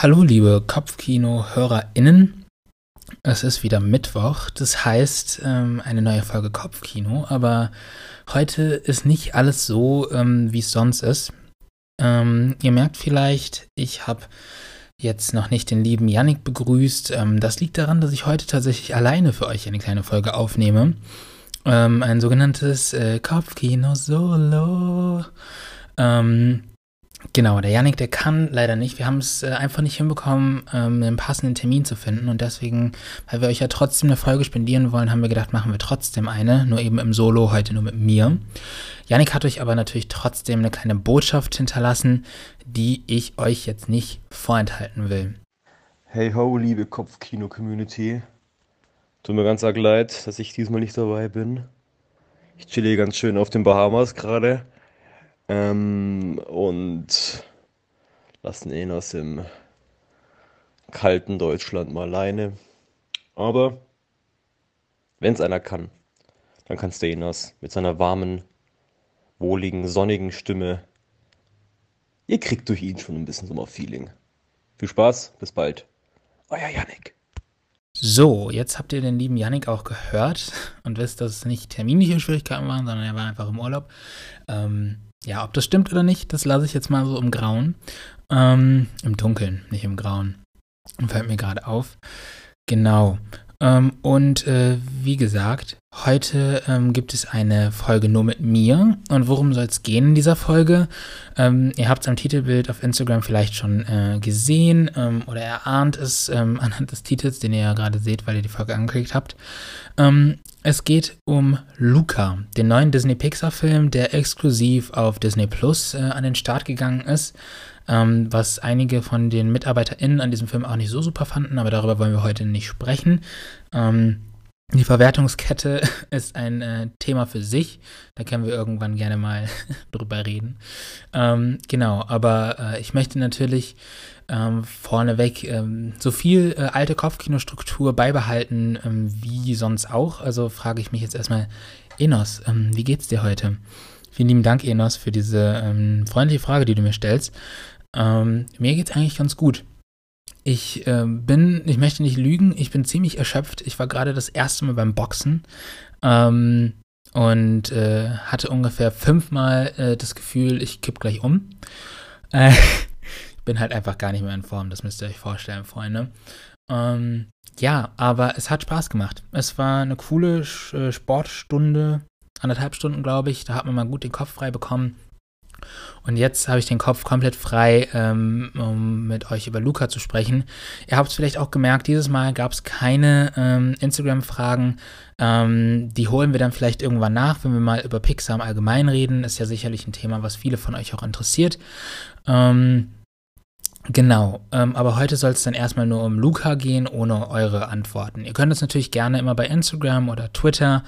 Hallo, liebe Kopfkino-HörerInnen. Es ist wieder Mittwoch, das heißt ähm, eine neue Folge Kopfkino, aber heute ist nicht alles so, ähm, wie es sonst ist. Ähm, ihr merkt vielleicht, ich habe jetzt noch nicht den lieben Yannick begrüßt. Das liegt daran, dass ich heute tatsächlich alleine für euch eine kleine Folge aufnehme. Ein sogenanntes äh, Kopfkino-Solo. Ähm, Genau, der Yannick, der kann leider nicht. Wir haben es äh, einfach nicht hinbekommen, ähm, einen passenden Termin zu finden. Und deswegen, weil wir euch ja trotzdem eine Folge spendieren wollen, haben wir gedacht, machen wir trotzdem eine. Nur eben im Solo, heute nur mit mir. Yannick hat euch aber natürlich trotzdem eine kleine Botschaft hinterlassen, die ich euch jetzt nicht vorenthalten will. Hey ho, liebe Kopfkino-Community. Tut mir ganz arg leid, dass ich diesmal nicht dabei bin. Ich chill hier ganz schön auf den Bahamas gerade. Ähm, und lassen ihn aus dem kalten Deutschland mal alleine. Aber wenn es einer kann, dann kann es der Enas mit seiner warmen, wohligen, sonnigen Stimme. Ihr kriegt durch ihn schon ein bisschen Sommerfeeling. Viel Spaß, bis bald. Euer Yannick. So, jetzt habt ihr den lieben Yannick auch gehört und wisst, dass es nicht terminliche Schwierigkeiten waren, sondern er war einfach im Urlaub. Ähm, ja, ob das stimmt oder nicht, das lasse ich jetzt mal so im Grauen. Ähm, Im Dunkeln, nicht im Grauen. Fällt mir gerade auf. Genau. Ähm, und äh, wie gesagt, heute ähm, gibt es eine Folge nur mit mir. Und worum soll es gehen in dieser Folge? Ähm, ihr habt es am Titelbild auf Instagram vielleicht schon äh, gesehen ähm, oder erahnt es ähm, anhand des Titels, den ihr ja gerade seht, weil ihr die Folge angeklickt habt. Ähm, es geht um Luca, den neuen Disney-Pixar-Film, der exklusiv auf Disney Plus äh, an den Start gegangen ist ähm, was einige von den MitarbeiterInnen an diesem Film auch nicht so super fanden, aber darüber wollen wir heute nicht sprechen. Ähm, die Verwertungskette ist ein äh, Thema für sich. Da können wir irgendwann gerne mal drüber reden. Ähm, genau, aber äh, ich möchte natürlich ähm, vorneweg ähm, so viel äh, alte Kopfkinostruktur beibehalten ähm, wie sonst auch. Also frage ich mich jetzt erstmal, Enos, ähm, wie geht's dir heute? Vielen lieben Dank, Enos, für diese ähm, freundliche Frage, die du mir stellst. Ähm, mir geht's eigentlich ganz gut. Ich äh, bin, ich möchte nicht lügen, ich bin ziemlich erschöpft. Ich war gerade das erste Mal beim Boxen ähm, und äh, hatte ungefähr fünfmal äh, das Gefühl, ich kipp gleich um. Äh, ich bin halt einfach gar nicht mehr in Form, das müsst ihr euch vorstellen, Freunde. Ähm, ja, aber es hat Spaß gemacht. Es war eine coole äh, Sportstunde, anderthalb Stunden, glaube ich. Da hat man mal gut den Kopf frei bekommen. Und jetzt habe ich den Kopf komplett frei, ähm, um mit euch über Luca zu sprechen. Ihr habt es vielleicht auch gemerkt, dieses Mal gab es keine ähm, Instagram-Fragen. Ähm, die holen wir dann vielleicht irgendwann nach, wenn wir mal über Pixar im Allgemeinen reden. Ist ja sicherlich ein Thema, was viele von euch auch interessiert. Ähm, Genau, ähm, aber heute soll es dann erstmal nur um Luca gehen, ohne eure Antworten. Ihr könnt es natürlich gerne immer bei Instagram oder Twitter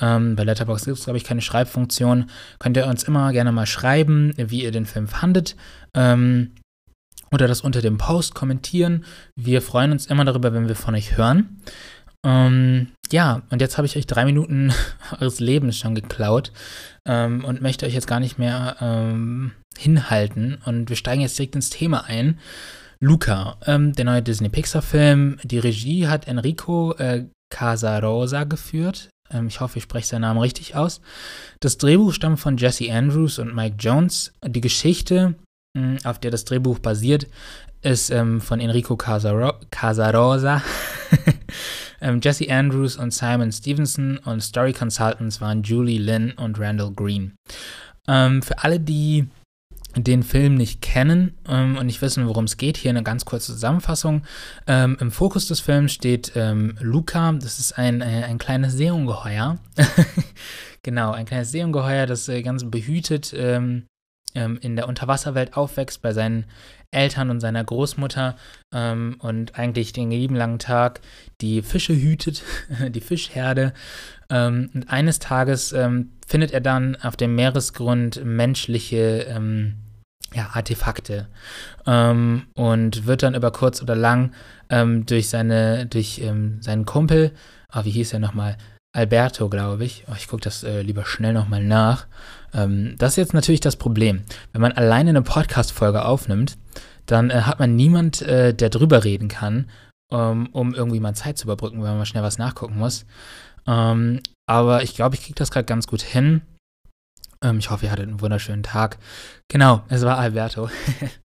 ähm, bei Letterboxd gibt es, glaube ich, keine Schreibfunktion. Könnt ihr uns immer gerne mal schreiben, wie ihr den Film fandet. Ähm, oder das unter dem Post kommentieren. Wir freuen uns immer darüber, wenn wir von euch hören. Ähm, ja, und jetzt habe ich euch drei Minuten eures Lebens schon geklaut ähm, und möchte euch jetzt gar nicht mehr ähm, hinhalten. Und wir steigen jetzt direkt ins Thema ein. Luca, ähm, der neue Disney-Pixar-Film. Die Regie hat Enrico äh, Casarosa geführt. Ähm, ich hoffe, ich spreche seinen Namen richtig aus. Das Drehbuch stammt von Jesse Andrews und Mike Jones. Die Geschichte, hm, auf der das Drehbuch basiert, ist ähm, von Enrico Casaro Casarosa. ähm, Jesse Andrews und Simon Stevenson und Story Consultants waren Julie Lynn und Randall Green. Ähm, für alle, die den Film nicht kennen ähm, und nicht wissen, worum es geht, hier eine ganz kurze Zusammenfassung. Ähm, Im Fokus des Films steht ähm, Luca, das ist ein, äh, ein kleines Seeungeheuer. genau, ein kleines Seeungeheuer, das äh, ganz behütet ähm, in der Unterwasserwelt aufwächst bei seinen Eltern und seiner Großmutter ähm, und eigentlich den lieben langen Tag die Fische hütet, die Fischherde. Ähm, und eines Tages ähm, findet er dann auf dem Meeresgrund menschliche ähm, ja, Artefakte ähm, und wird dann über kurz oder lang durch seine durch seinen Kumpel, ah, wie hieß er nochmal, Alberto, glaube ich. Oh, ich gucke das äh, lieber schnell nochmal nach. Ähm, das ist jetzt natürlich das Problem. Wenn man alleine eine Podcast-Folge aufnimmt, dann äh, hat man niemand, äh, der drüber reden kann, ähm, um irgendwie mal Zeit zu überbrücken, wenn man mal schnell was nachgucken muss. Ähm, aber ich glaube, ich kriege das gerade ganz gut hin. Ähm, ich hoffe, ihr hattet einen wunderschönen Tag. Genau, es war Alberto.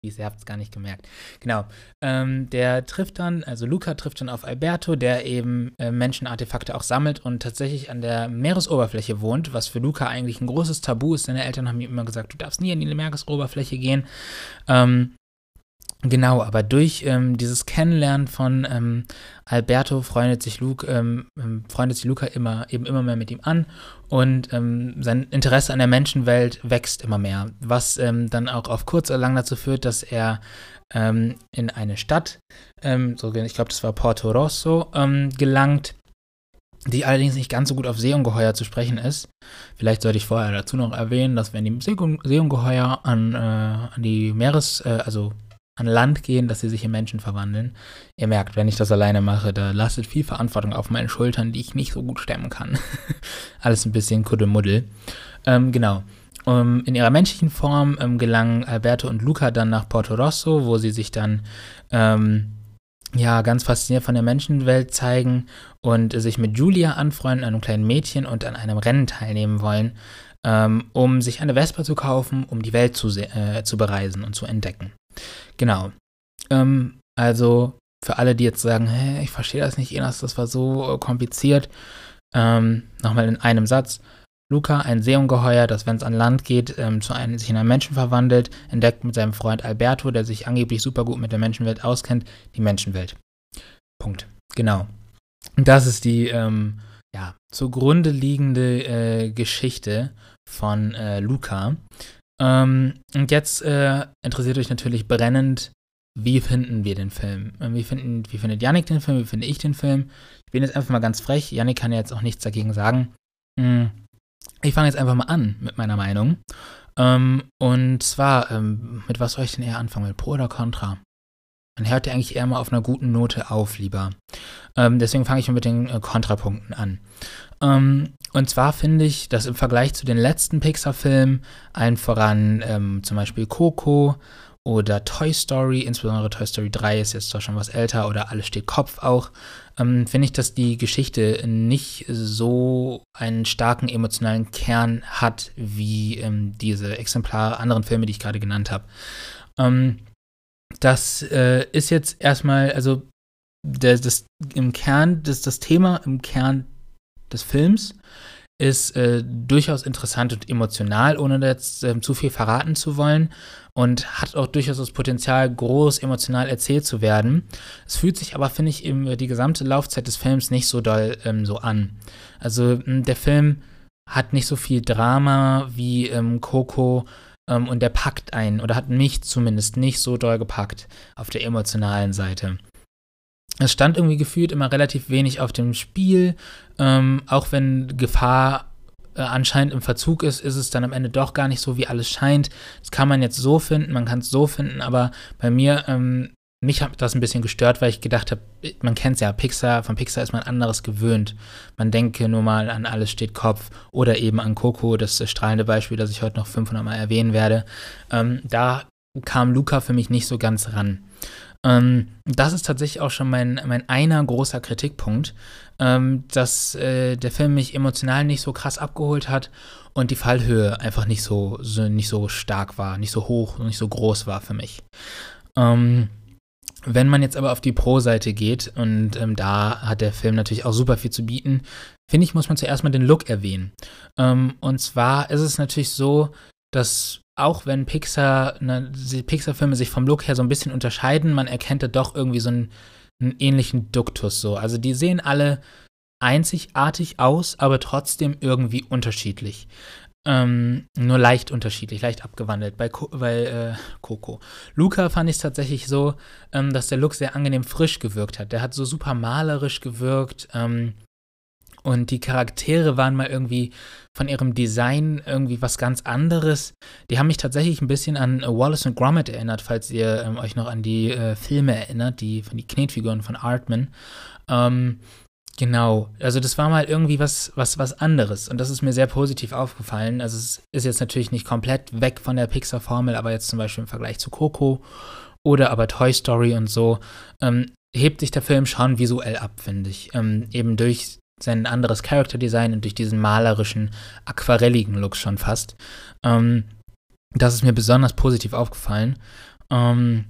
Ihr habt es gar nicht gemerkt. Genau. Ähm, der trifft dann, also Luca trifft dann auf Alberto, der eben äh, Menschenartefakte auch sammelt und tatsächlich an der Meeresoberfläche wohnt, was für Luca eigentlich ein großes Tabu ist. Seine Eltern haben ihm immer gesagt, du darfst nie an die Meeresoberfläche gehen. Ähm, Genau, aber durch ähm, dieses Kennenlernen von ähm, Alberto freundet sich Luke, ähm, ähm, freundet sich Luca immer eben immer mehr mit ihm an und ähm, sein Interesse an der Menschenwelt wächst immer mehr, was ähm, dann auch auf kurz oder lang dazu führt, dass er in eine Stadt, so, ich glaube, das war Porto Rosso, gelangt, die allerdings nicht ganz so gut auf Seeungeheuer zu sprechen ist. Vielleicht sollte ich vorher dazu noch erwähnen, dass wenn die Seeungeheuer an, äh, an die Meeres, äh, also an Land gehen, dass sie sich in Menschen verwandeln. Ihr merkt, wenn ich das alleine mache, da lastet viel Verantwortung auf meinen Schultern, die ich nicht so gut stemmen kann. Alles ein bisschen Kuddelmuddel. Ähm, genau. Um, ähm, in ihrer menschlichen Form ähm, gelangen Alberto und Luca dann nach Porto Rosso, wo sie sich dann ähm, ja ganz fasziniert von der Menschenwelt zeigen und äh, sich mit Julia anfreunden, einem kleinen Mädchen, und an einem Rennen teilnehmen wollen, ähm, um sich eine Vespa zu kaufen, um die Welt zu, äh, zu bereisen und zu entdecken. Genau. Ähm, also für alle, die jetzt sagen, hä, ich verstehe das nicht, Enas, das war so äh, kompliziert. Ähm, Nochmal in einem Satz. Luca, ein Seeungeheuer, das, wenn es an Land geht, ähm, zu einem, sich in einen Menschen verwandelt, entdeckt mit seinem Freund Alberto, der sich angeblich super gut mit der Menschenwelt auskennt, die Menschenwelt. Punkt. Genau. Und das ist die ähm, ja, zugrunde liegende äh, Geschichte von äh, Luca. Ähm, und jetzt äh, interessiert euch natürlich brennend, wie finden wir den Film? Ähm, wie, finden, wie findet Yannick den Film? Wie finde ich den Film? Ich bin jetzt einfach mal ganz frech. Yannick kann ja jetzt auch nichts dagegen sagen. Hm, ich fange jetzt einfach mal an mit meiner Meinung. Ähm, und zwar, ähm, mit was soll ich denn eher anfangen? Mit Pro oder Contra? Man hört ja eigentlich eher mal auf einer guten Note auf, lieber. Ähm, deswegen fange ich mit den äh, Kontrapunkten an. Ähm, und zwar finde ich, dass im Vergleich zu den letzten Pixar-Filmen, allen voran ähm, zum Beispiel Coco oder Toy Story, insbesondere Toy Story 3 ist jetzt zwar schon was älter oder Alles steht Kopf auch, ähm, finde ich, dass die Geschichte nicht so einen starken emotionalen Kern hat wie ähm, diese Exemplare anderen Filme, die ich gerade genannt habe. Ähm, das äh, ist jetzt erstmal, also das, das im Kern, das, das Thema im Kern des Films ist äh, durchaus interessant und emotional, ohne jetzt äh, zu viel verraten zu wollen und hat auch durchaus das Potenzial, groß emotional erzählt zu werden. Es fühlt sich aber, finde ich, über die gesamte Laufzeit des Films nicht so doll ähm, so an. Also der Film hat nicht so viel Drama wie ähm, Coco ähm, und der packt einen oder hat mich zumindest nicht so doll gepackt auf der emotionalen Seite es stand irgendwie gefühlt immer relativ wenig auf dem Spiel. Ähm, auch wenn Gefahr äh, anscheinend im Verzug ist, ist es dann am Ende doch gar nicht so, wie alles scheint. Das kann man jetzt so finden, man kann es so finden, aber bei mir, ähm, mich hat das ein bisschen gestört, weil ich gedacht habe, man kennt es ja, Pixar, von Pixar ist man anderes gewöhnt. Man denke nur mal an Alles steht Kopf oder eben an Coco, das strahlende Beispiel, das ich heute noch 500 Mal erwähnen werde. Ähm, da kam Luca für mich nicht so ganz ran. Ähm, das ist tatsächlich auch schon mein, mein einer großer Kritikpunkt, ähm, dass äh, der Film mich emotional nicht so krass abgeholt hat und die Fallhöhe einfach nicht so, so nicht so stark war, nicht so hoch und nicht so groß war für mich. Ähm, wenn man jetzt aber auf die Pro-Seite geht, und ähm, da hat der Film natürlich auch super viel zu bieten, finde ich, muss man zuerst mal den Look erwähnen. Ähm, und zwar ist es natürlich so, dass auch wenn Pixar, ne, Pixar-Filme sich vom Look her so ein bisschen unterscheiden, man erkennt da doch irgendwie so einen, einen ähnlichen Duktus so. Also die sehen alle einzigartig aus, aber trotzdem irgendwie unterschiedlich. Ähm, nur leicht unterschiedlich, leicht abgewandelt. Bei, Co bei äh, Coco. Luca fand ich es tatsächlich so, ähm, dass der Look sehr angenehm frisch gewirkt hat. Der hat so super malerisch gewirkt. Ähm, und die Charaktere waren mal irgendwie von ihrem Design irgendwie was ganz anderes. Die haben mich tatsächlich ein bisschen an Wallace und Gromit erinnert, falls ihr ähm, euch noch an die äh, Filme erinnert, die von die Knetfiguren von Artman. Ähm, genau, also das war mal irgendwie was, was, was anderes und das ist mir sehr positiv aufgefallen. Also es ist jetzt natürlich nicht komplett weg von der Pixar-Formel, aber jetzt zum Beispiel im Vergleich zu Coco oder aber Toy Story und so, ähm, hebt sich der Film schon visuell ab, finde ich. Ähm, eben durch sein anderes Character-Design und durch diesen malerischen, aquarelligen Look schon fast. Ähm, das ist mir besonders positiv aufgefallen. Ähm,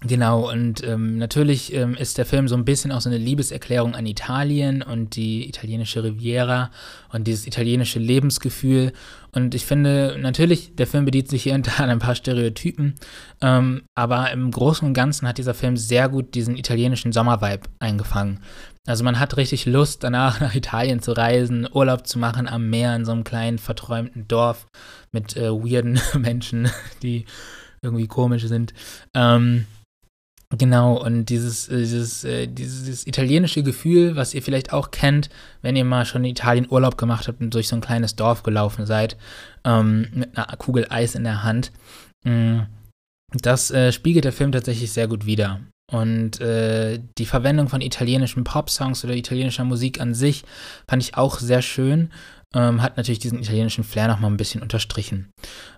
Genau, und ähm, natürlich ähm, ist der Film so ein bisschen auch so eine Liebeserklärung an Italien und die italienische Riviera und dieses italienische Lebensgefühl. Und ich finde, natürlich, der Film bedient sich hier und da an ein paar Stereotypen, ähm, aber im Großen und Ganzen hat dieser Film sehr gut diesen italienischen Sommervibe eingefangen. Also man hat richtig Lust, danach nach Italien zu reisen, Urlaub zu machen am Meer in so einem kleinen, verträumten Dorf mit äh, weirden Menschen, die irgendwie komisch sind. Ähm, Genau, und dieses, äh, dieses, äh, dieses italienische Gefühl, was ihr vielleicht auch kennt, wenn ihr mal schon in Italien Urlaub gemacht habt und durch so ein kleines Dorf gelaufen seid, ähm, mit einer Kugel Eis in der Hand, mh, mm, das äh, spiegelt der Film tatsächlich sehr gut wider. Und äh, die Verwendung von italienischen Pop-Songs oder italienischer Musik an sich fand ich auch sehr schön ähm, hat natürlich diesen italienischen Flair nochmal ein bisschen unterstrichen.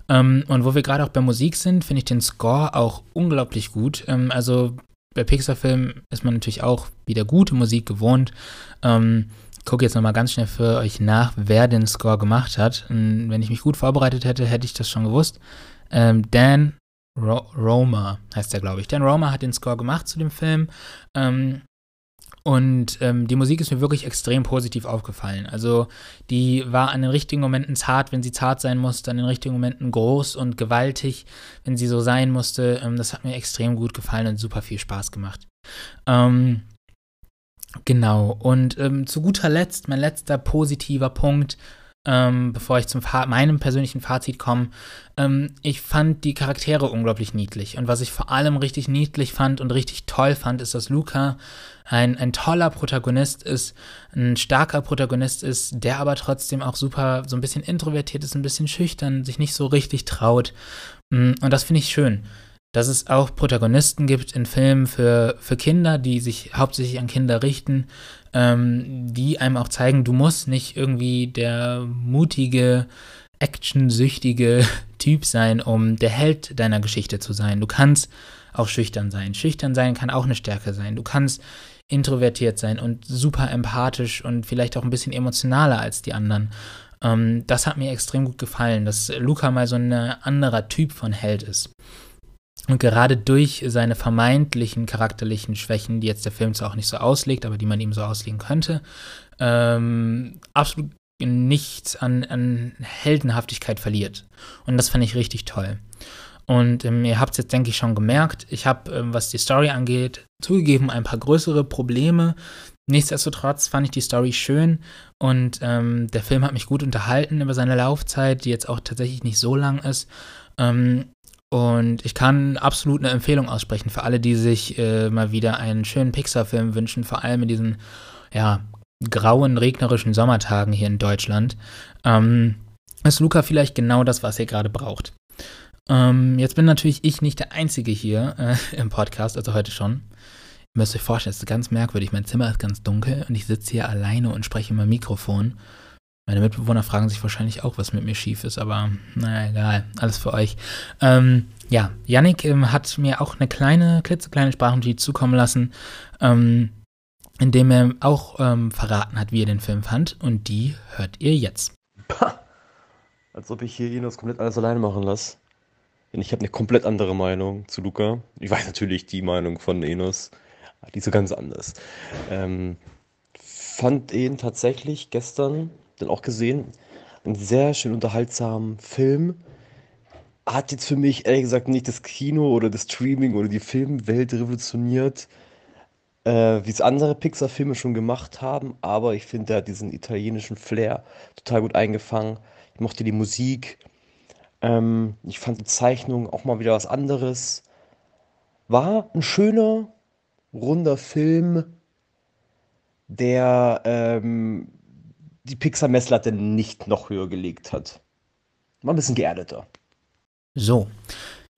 Ähm, und wo wir gerade auch bei Musik sind, finde ich den Score auch unglaublich gut. Ähm, also bei Pixar-Filmen ist man natürlich auch wieder gute Musik gewohnt. Ähm, gucke jetzt nochmal ganz schnell für euch nach, wer den Score gemacht hat. Und wenn ich mich gut vorbereitet hätte, hätte ich das schon gewusst. Ähm, Dan Ro Roma heißt er, glaube ich. Dan Roma hat den Score gemacht zu dem Film. Ähm, und ähm, die Musik ist mir wirklich extrem positiv aufgefallen. Also die war an den richtigen Momenten zart, wenn sie zart sein musste, an den richtigen Momenten groß und gewaltig, wenn sie so sein musste. Ähm, das hat mir extrem gut gefallen und super viel Spaß gemacht. Ähm, genau. Und ähm, zu guter Letzt, mein letzter positiver Punkt ähm, bevor ich zum Fa meinem persönlichen Fazit komme. Ähm, ich fand die Charaktere unglaublich niedlich. Und was ich vor allem richtig niedlich fand und richtig toll fand, ist, dass Luca ein, ein toller Protagonist ist, ein starker Protagonist ist, der aber trotzdem auch super so ein bisschen introvertiert ist, ein bisschen schüchtern, sich nicht so richtig traut. Mm, und das finde ich schön dass es auch Protagonisten gibt in Filmen für, für Kinder, die sich hauptsächlich an Kinder richten, ähm, die einem auch zeigen, du musst nicht irgendwie der mutige, actionsüchtige Typ sein, um der Held deiner Geschichte zu sein. Du kannst auch schüchtern sein. Schüchtern sein kann auch eine Stärke sein. Du kannst introvertiert sein und super empathisch und vielleicht auch ein bisschen emotionaler als die anderen. Ähm, das hat mir extrem gut gefallen, dass Luca mal so ein anderer Typ von Held ist. Und gerade durch seine vermeintlichen charakterlichen Schwächen, die jetzt der Film zwar auch nicht so auslegt, aber die man ihm so auslegen könnte, ähm, absolut nichts an, an Heldenhaftigkeit verliert. Und das fand ich richtig toll. Und ähm, ihr habt es jetzt, denke ich, schon gemerkt. Ich habe, ähm, was die Story angeht, zugegeben ein paar größere Probleme. Nichtsdestotrotz fand ich die Story schön und ähm, der Film hat mich gut unterhalten über seine Laufzeit, die jetzt auch tatsächlich nicht so lang ist. Ähm, und ich kann absolut eine Empfehlung aussprechen für alle, die sich äh, mal wieder einen schönen Pixar-Film wünschen, vor allem in diesen, ja, grauen, regnerischen Sommertagen hier in Deutschland. Ähm, ist Luca vielleicht genau das, was ihr gerade braucht. Ähm, jetzt bin natürlich ich nicht der Einzige hier äh, im Podcast, also heute schon. Ihr müsst euch vorstellen, es ist ganz merkwürdig. Mein Zimmer ist ganz dunkel und ich sitze hier alleine und spreche im Mikrofon. Meine Mitbewohner fragen sich wahrscheinlich auch, was mit mir schief ist, aber naja, egal, alles für euch. Ähm, ja, Yannick ähm, hat mir auch eine kleine, klitzekleine Sprachnotiz zukommen lassen, ähm, in er auch ähm, verraten hat, wie er den Film fand. Und die hört ihr jetzt. Pah, als ob ich hier Inos komplett alles alleine machen lasse. Denn ich habe eine komplett andere Meinung zu Luca. Ich weiß natürlich die Meinung von Enos, die ist so ganz anders. Ähm, fand ihn tatsächlich gestern dann auch gesehen. Ein sehr schön unterhaltsamen Film. Hat jetzt für mich ehrlich gesagt nicht das Kino oder das Streaming oder die Filmwelt revolutioniert, äh, wie es andere Pixar-Filme schon gemacht haben, aber ich finde, er hat diesen italienischen Flair total gut eingefangen. Ich mochte die Musik. Ähm, ich fand die Zeichnung auch mal wieder was anderes. War ein schöner, runder Film, der ähm, die Pixar-Messlatte nicht noch höher gelegt hat. War ein bisschen geerdeter. So,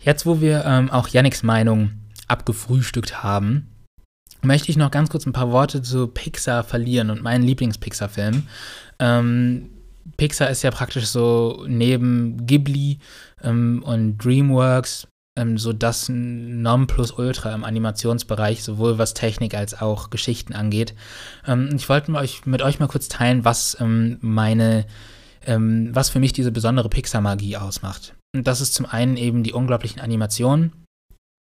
jetzt wo wir ähm, auch Yannicks Meinung abgefrühstückt haben, möchte ich noch ganz kurz ein paar Worte zu Pixar verlieren und meinen Lieblings-Pixar-Film. Ähm, Pixar ist ja praktisch so neben Ghibli ähm, und DreamWorks ähm, so das Nonplusultra im Animationsbereich, sowohl was Technik als auch Geschichten angeht. Ähm, ich wollte euch, mit euch mal kurz teilen, was ähm, meine, ähm, was für mich diese besondere Pixar-Magie ausmacht. Und das ist zum einen eben die unglaublichen Animationen.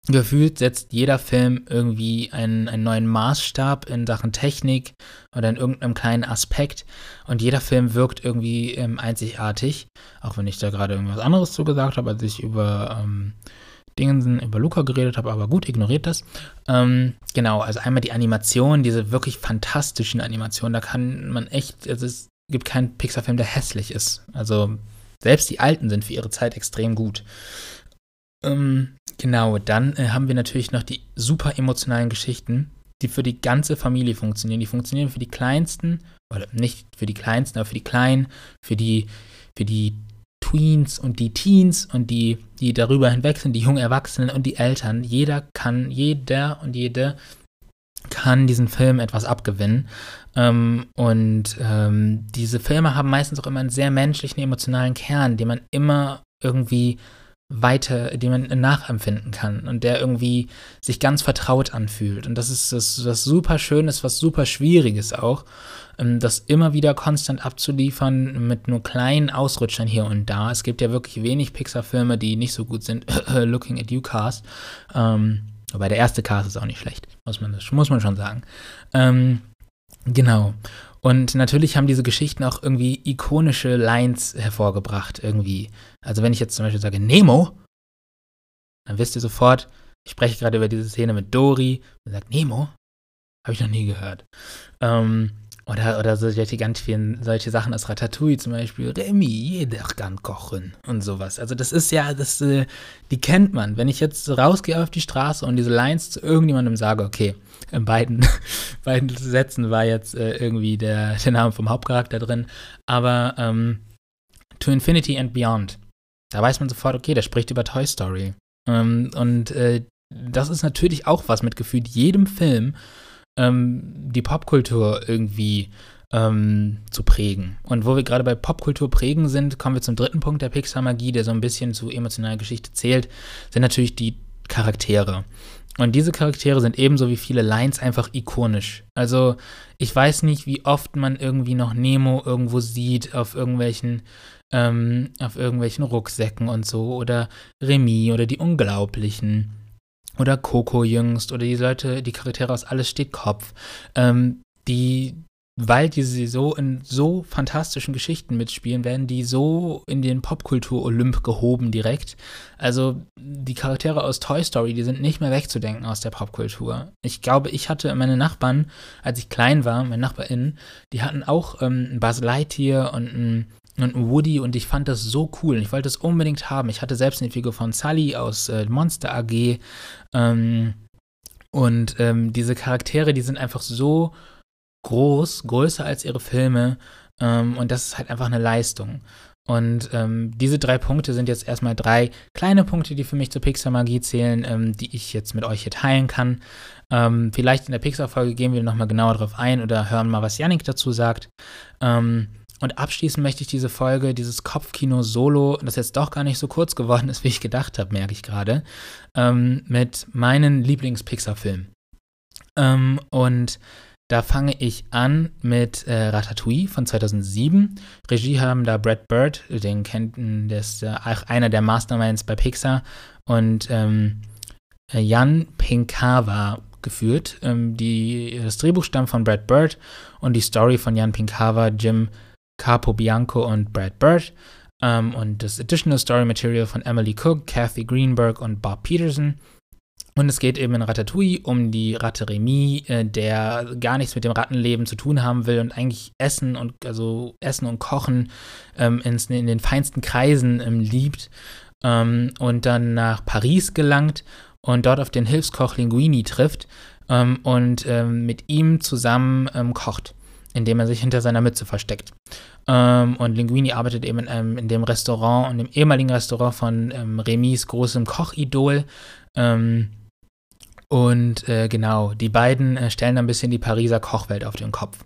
Gefühlt setzt jeder Film irgendwie einen, einen neuen Maßstab in Sachen Technik oder in irgendeinem kleinen Aspekt und jeder Film wirkt irgendwie ähm, einzigartig, auch wenn ich da gerade irgendwas anderes zu gesagt habe, als ich über ähm, Dingen über Luca geredet habe, aber gut, ignoriert das. Ähm, genau, also einmal die Animation, diese wirklich fantastischen Animationen, da kann man echt, also es gibt keinen Pixar-Film, der hässlich ist. Also selbst die alten sind für ihre Zeit extrem gut. Ähm, genau, dann äh, haben wir natürlich noch die super emotionalen Geschichten, die für die ganze Familie funktionieren. Die funktionieren für die Kleinsten, oder nicht für die Kleinsten, aber für die Kleinen, für die, für die Tweens und die Teens und die, die darüber hinweg sind, die jungen Erwachsenen und die Eltern. Jeder kann, jeder und jede kann diesen Film etwas abgewinnen. Ähm, und ähm, diese Filme haben meistens auch immer einen sehr menschlichen, emotionalen Kern, den man immer irgendwie weiter, den man nachempfinden kann und der irgendwie sich ganz vertraut anfühlt. Und das ist das, was super Schönes, was super Schwieriges auch, ähm, das immer wieder konstant abzuliefern mit nur kleinen Ausrutschern hier und da. Es gibt ja wirklich wenig Pixar-Filme, die nicht so gut sind. Looking at You Cast. Ähm, wobei der erste Cast ist auch nicht schlecht, muss man, das, muss man schon sagen. Ähm, genau. Und natürlich haben diese Geschichten auch irgendwie ikonische Lines hervorgebracht, irgendwie. Also wenn ich jetzt zum Beispiel sage Nemo, dann wisst ihr sofort, ich spreche gerade über diese Szene mit Dory und sagt Nemo, habe ich noch nie gehört. Ähm, oder, oder solche ganz vielen, solche Sachen aus Ratatouille zum Beispiel. Remy, jeder kann kochen und sowas. Also das ist ja, das, äh, die kennt man. Wenn ich jetzt rausgehe auf die Straße und diese Lines zu irgendjemandem sage, okay, in beiden, beiden Sätzen war jetzt äh, irgendwie der, der Name vom Hauptcharakter drin, aber ähm, To Infinity and Beyond, da weiß man sofort, okay, der spricht über Toy Story. Ähm, und äh, das ist natürlich auch was mit gefühlt jedem Film, ähm, die Popkultur irgendwie ähm, zu prägen. Und wo wir gerade bei Popkultur prägen sind, kommen wir zum dritten Punkt der Pixar-Magie, der so ein bisschen zu emotionaler Geschichte zählt, sind natürlich die Charaktere. Und diese Charaktere sind ebenso wie viele Lines einfach ikonisch. Also ich weiß nicht, wie oft man irgendwie noch Nemo irgendwo sieht auf irgendwelchen, ähm, auf irgendwelchen Rucksäcken und so oder Remy oder die Unglaublichen oder Coco jüngst oder die Leute, die Charaktere aus Alles steht Kopf, ähm, die, weil die sie so in so fantastischen Geschichten mitspielen, werden die so in den Popkultur-Olymp gehoben direkt. Also die Charaktere aus Toy Story, die sind nicht mehr wegzudenken aus der Popkultur. Ich glaube, ich hatte meine Nachbarn, als ich klein war, meine NachbarInnen, die hatten auch ähm, ein Buzz Lightyear und ein und Woody und ich fand das so cool. Ich wollte es unbedingt haben. Ich hatte selbst eine Figur von Sully aus äh, Monster AG. Ähm, und ähm, diese Charaktere, die sind einfach so groß, größer als ihre Filme. Ähm, und das ist halt einfach eine Leistung. Und ähm, diese drei Punkte sind jetzt erstmal drei kleine Punkte, die für mich zur Pixar-Magie zählen, ähm, die ich jetzt mit euch hier teilen kann. Ähm, vielleicht in der Pixar-Folge gehen wir nochmal genauer drauf ein oder hören mal, was Yannick dazu sagt. Ähm, und abschließend möchte ich diese Folge, dieses Kopfkino-Solo, das jetzt doch gar nicht so kurz geworden ist, wie ich gedacht habe, merke ich gerade, ähm, mit meinen Lieblings-Pixar-Filmen. Ähm, und da fange ich an mit äh, Ratatouille von 2007. Regie haben da Brad Bird, den kennt, ist äh, einer der Masterminds bei Pixar. Und ähm, Jan Pinkava geführt. Ähm, die, das Drehbuch stammt von Brad Bird und die Story von Jan Pinkava, Jim Capo Bianco und Brad Bird. Ähm, und das Additional Story Material von Emily Cook, Kathy Greenberg und Bob Peterson. Und es geht eben in Ratatouille um die Ratte Remy, äh, der gar nichts mit dem Rattenleben zu tun haben will und eigentlich Essen und also Essen und Kochen ähm, ins, in den feinsten Kreisen ähm, liebt ähm, und dann nach Paris gelangt und dort auf den Hilfskoch Linguini trifft ähm, und ähm, mit ihm zusammen ähm, kocht indem er sich hinter seiner Mütze versteckt. Und Linguini arbeitet eben in, ähm, in, dem Restaurant, in dem ehemaligen Restaurant von ähm, Remis großem Kochidol. Ähm, und äh, genau, die beiden äh, stellen ein bisschen die Pariser Kochwelt auf den Kopf.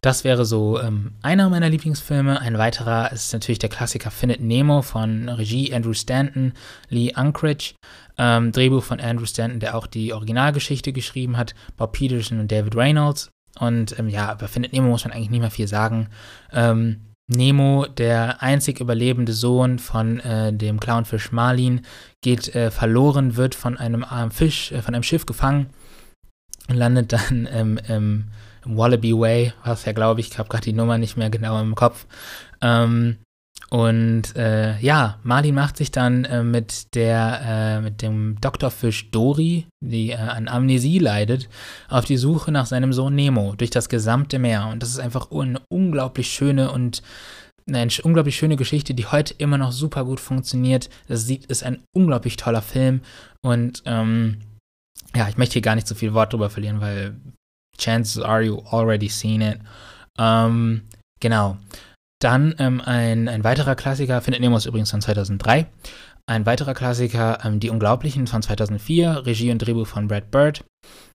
das wäre so ähm, einer meiner Lieblingsfilme. Ein weiterer ist natürlich der Klassiker Findet Nemo von Regie Andrew Stanton, Lee Unkrich, ähm, Drehbuch von Andrew Stanton, der auch die Originalgeschichte geschrieben hat, Bob Peterson und David Reynolds. Und ähm, ja, über Findet Nemo muss man eigentlich nicht mehr viel sagen. Ähm, Nemo, der einzig überlebende Sohn von äh, dem Clownfisch Marlin, geht äh, verloren, wird von einem armen Fisch, äh, von einem Schiff gefangen und landet dann ähm, im, im Wallaby Way, was ja, glaube ich, ich habe gerade die Nummer nicht mehr genau im Kopf. Ähm, und äh, ja, Marlin macht sich dann äh, mit der, äh, mit dem Doktorfisch Dori, die äh, an Amnesie leidet, auf die Suche nach seinem Sohn Nemo durch das gesamte Meer. Und das ist einfach eine unglaublich schöne und eine unglaublich schöne Geschichte, die heute immer noch super gut funktioniert. Das ist ein unglaublich toller Film. Und ähm, ja, ich möchte hier gar nicht so viel Wort drüber verlieren, weil chances are you already seen it. Ähm, genau. Dann ähm, ein, ein weiterer Klassiker, Findet Nemo ist übrigens von 2003. Ein weiterer Klassiker, ähm, Die Unglaublichen von 2004, Regie und Drehbuch von Brad Bird.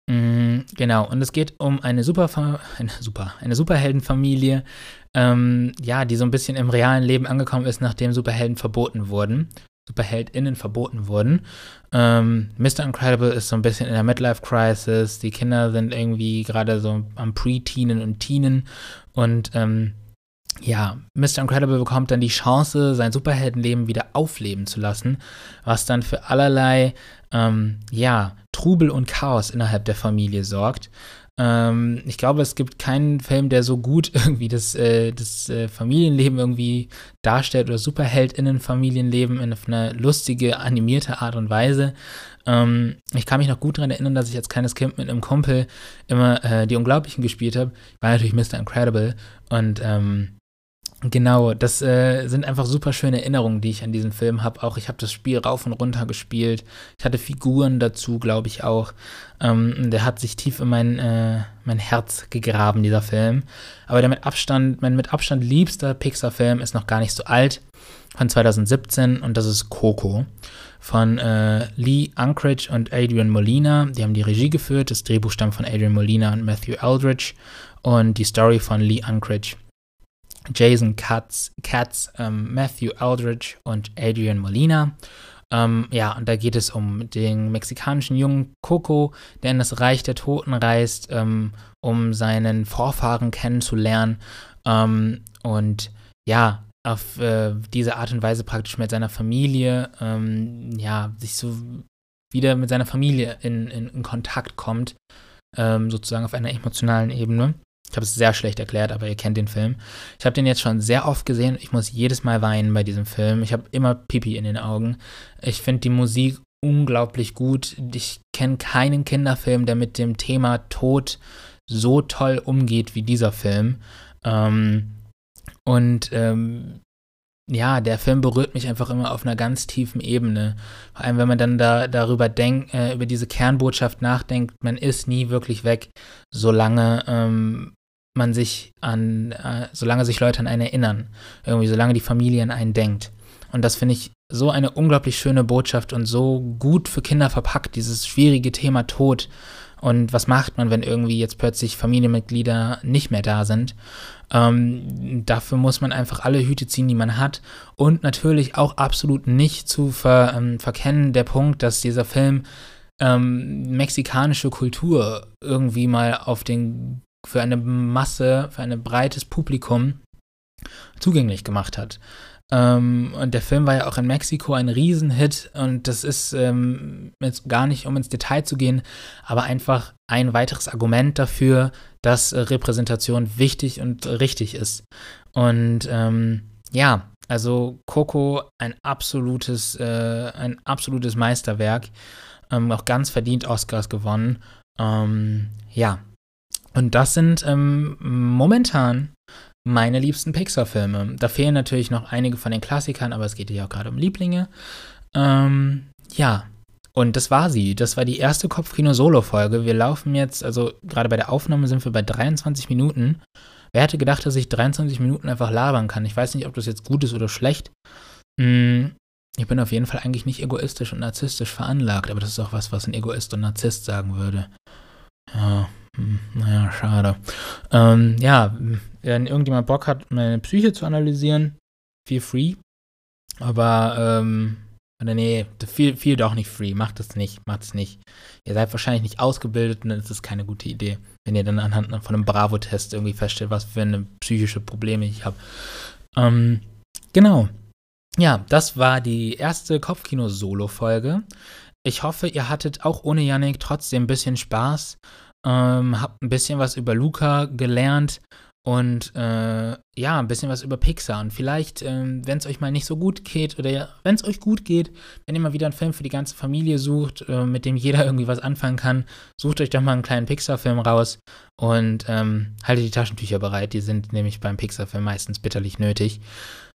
Mhm, genau, und es geht um eine super, eine super, eine Superheldenfamilie, ähm, ja, die so ein bisschen im realen Leben angekommen ist, nachdem Superhelden verboten wurden. SuperheldInnen verboten wurden. Ähm, Mr. Incredible ist so ein bisschen in der Midlife-Crisis. Die Kinder sind irgendwie gerade so am Pre-Teenen und Teenen. Und ähm, ja, Mr. Incredible bekommt dann die Chance, sein Superheldenleben wieder aufleben zu lassen, was dann für allerlei, ähm, ja, Trubel und Chaos innerhalb der Familie sorgt. Ähm, ich glaube, es gibt keinen Film, der so gut irgendwie das, äh, das äh, Familienleben irgendwie darstellt oder Superheldinnen-Familienleben in eine lustige, animierte Art und Weise. Ähm, ich kann mich noch gut daran erinnern, dass ich als kleines Kind mit einem Kumpel immer äh, die Unglaublichen gespielt habe. War natürlich Mr. Incredible und ähm, Genau, das äh, sind einfach super schöne Erinnerungen, die ich an diesen Film habe. Auch ich habe das Spiel rauf und runter gespielt. Ich hatte Figuren dazu, glaube ich auch. Ähm, der hat sich tief in mein, äh, mein Herz gegraben, dieser Film. Aber der mit Abstand, mein mit Abstand liebster Pixar-Film ist noch gar nicht so alt, von 2017 und das ist Coco von äh, Lee Unkrich und Adrian Molina. Die haben die Regie geführt. Das Drehbuch stammt von Adrian Molina und Matthew Eldridge und die Story von Lee Unkrich. Jason Katz, Katz ähm, Matthew Aldridge und Adrian Molina. Ähm, ja, und da geht es um den mexikanischen jungen Coco, der in das Reich der Toten reist, ähm, um seinen Vorfahren kennenzulernen. Ähm, und ja, auf äh, diese Art und Weise praktisch mit seiner Familie, ähm, ja, sich so wieder mit seiner Familie in, in, in Kontakt kommt, ähm, sozusagen auf einer emotionalen Ebene. Ich habe es sehr schlecht erklärt, aber ihr kennt den Film. Ich habe den jetzt schon sehr oft gesehen. Ich muss jedes Mal weinen bei diesem Film. Ich habe immer Pipi in den Augen. Ich finde die Musik unglaublich gut. Ich kenne keinen Kinderfilm, der mit dem Thema Tod so toll umgeht wie dieser Film. Ähm, und ähm, ja, der Film berührt mich einfach immer auf einer ganz tiefen Ebene. Vor allem, wenn man dann da darüber denkt, äh, über diese Kernbotschaft nachdenkt, man ist nie wirklich weg, solange ähm, man sich an, äh, solange sich Leute an einen erinnern. Irgendwie, solange die Familie an einen denkt. Und das finde ich so eine unglaublich schöne Botschaft und so gut für Kinder verpackt, dieses schwierige Thema Tod. Und was macht man, wenn irgendwie jetzt plötzlich Familienmitglieder nicht mehr da sind? Ähm, dafür muss man einfach alle Hüte ziehen, die man hat. Und natürlich auch absolut nicht zu ver, ähm, verkennen der Punkt, dass dieser Film ähm, mexikanische Kultur irgendwie mal auf den für eine Masse, für ein breites Publikum zugänglich gemacht hat. Ähm, und der Film war ja auch in Mexiko ein Riesenhit und das ist ähm, jetzt gar nicht, um ins Detail zu gehen, aber einfach ein weiteres Argument dafür, dass äh, Repräsentation wichtig und richtig ist. Und ähm, ja, also Coco ein absolutes, äh, ein absolutes Meisterwerk, ähm, auch ganz verdient Oscars gewonnen. Ähm, ja, und das sind ähm, momentan meine liebsten Pixar-Filme. Da fehlen natürlich noch einige von den Klassikern, aber es geht ja auch gerade um Lieblinge. Ähm, ja, und das war sie. Das war die erste Kopfkino-Solo-Folge. Wir laufen jetzt, also gerade bei der Aufnahme sind wir bei 23 Minuten. Wer hätte gedacht, dass ich 23 Minuten einfach labern kann? Ich weiß nicht, ob das jetzt gut ist oder schlecht. Hm, ich bin auf jeden Fall eigentlich nicht egoistisch und narzisstisch veranlagt, aber das ist auch was, was ein Egoist und Narzisst sagen würde. Ja, naja, schade. Ähm, ja, wenn irgendjemand Bock hat, meine Psyche zu analysieren, feel free. Aber, ähm, oder nee, viel, viel doch nicht free. Macht es nicht, macht es nicht. Ihr seid wahrscheinlich nicht ausgebildet und dann ist es keine gute Idee, wenn ihr dann anhand von einem Bravo-Test irgendwie feststellt, was für eine psychische Probleme ich habe. Ähm, genau. Ja, das war die erste Kopfkino-Solo-Folge. Ich hoffe, ihr hattet auch ohne Yannick trotzdem ein bisschen Spaß, ähm, habt ein bisschen was über Luca gelernt und äh, ja, ein bisschen was über Pixar. Und vielleicht, ähm, wenn es euch mal nicht so gut geht oder wenn es euch gut geht, wenn ihr mal wieder einen Film für die ganze Familie sucht, äh, mit dem jeder irgendwie was anfangen kann, sucht euch doch mal einen kleinen Pixar-Film raus und ähm, haltet die Taschentücher bereit. Die sind nämlich beim Pixar-Film meistens bitterlich nötig.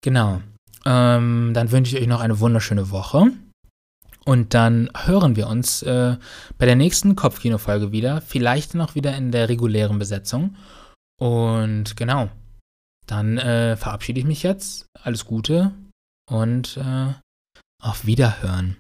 Genau. Ähm, dann wünsche ich euch noch eine wunderschöne Woche. Und dann hören wir uns äh, bei der nächsten Kopfkino-Folge wieder. Vielleicht noch wieder in der regulären Besetzung. Und genau, dann äh, verabschiede ich mich jetzt. Alles Gute und äh, auf Wiederhören.